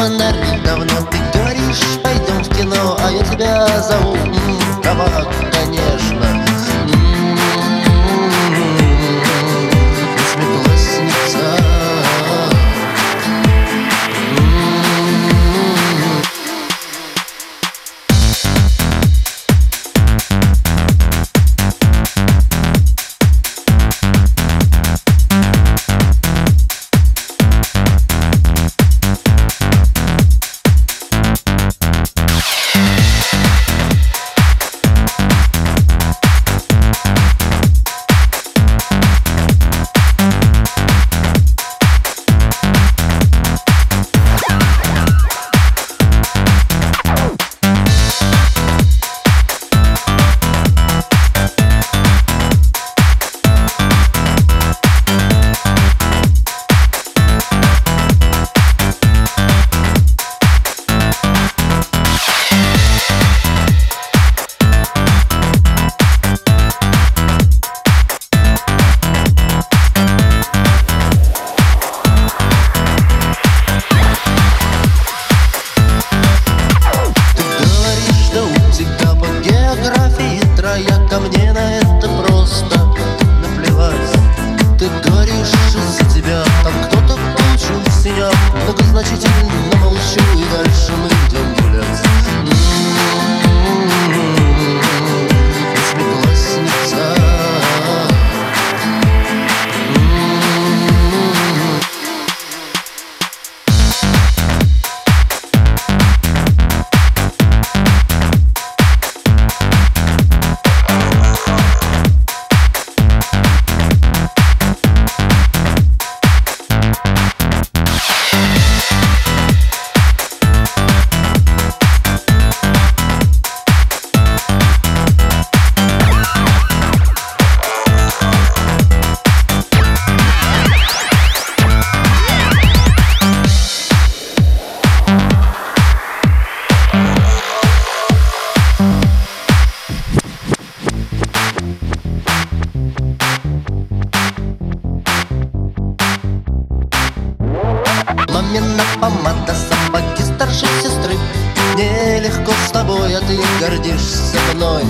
фонари, давно ты говоришь Пойдем в кино, а я тебя зову Кабак, трояка Мне на это просто наплевать. Ты говоришь, из-за тебя там кто-то получил синяк Многозначительно молчу и дальше мы идем гулять тобой, а ты гордишься мной.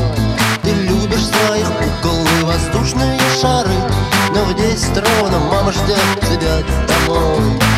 Ты любишь своих кукол и воздушные шары. Но в десять ровно мама ждет тебя домой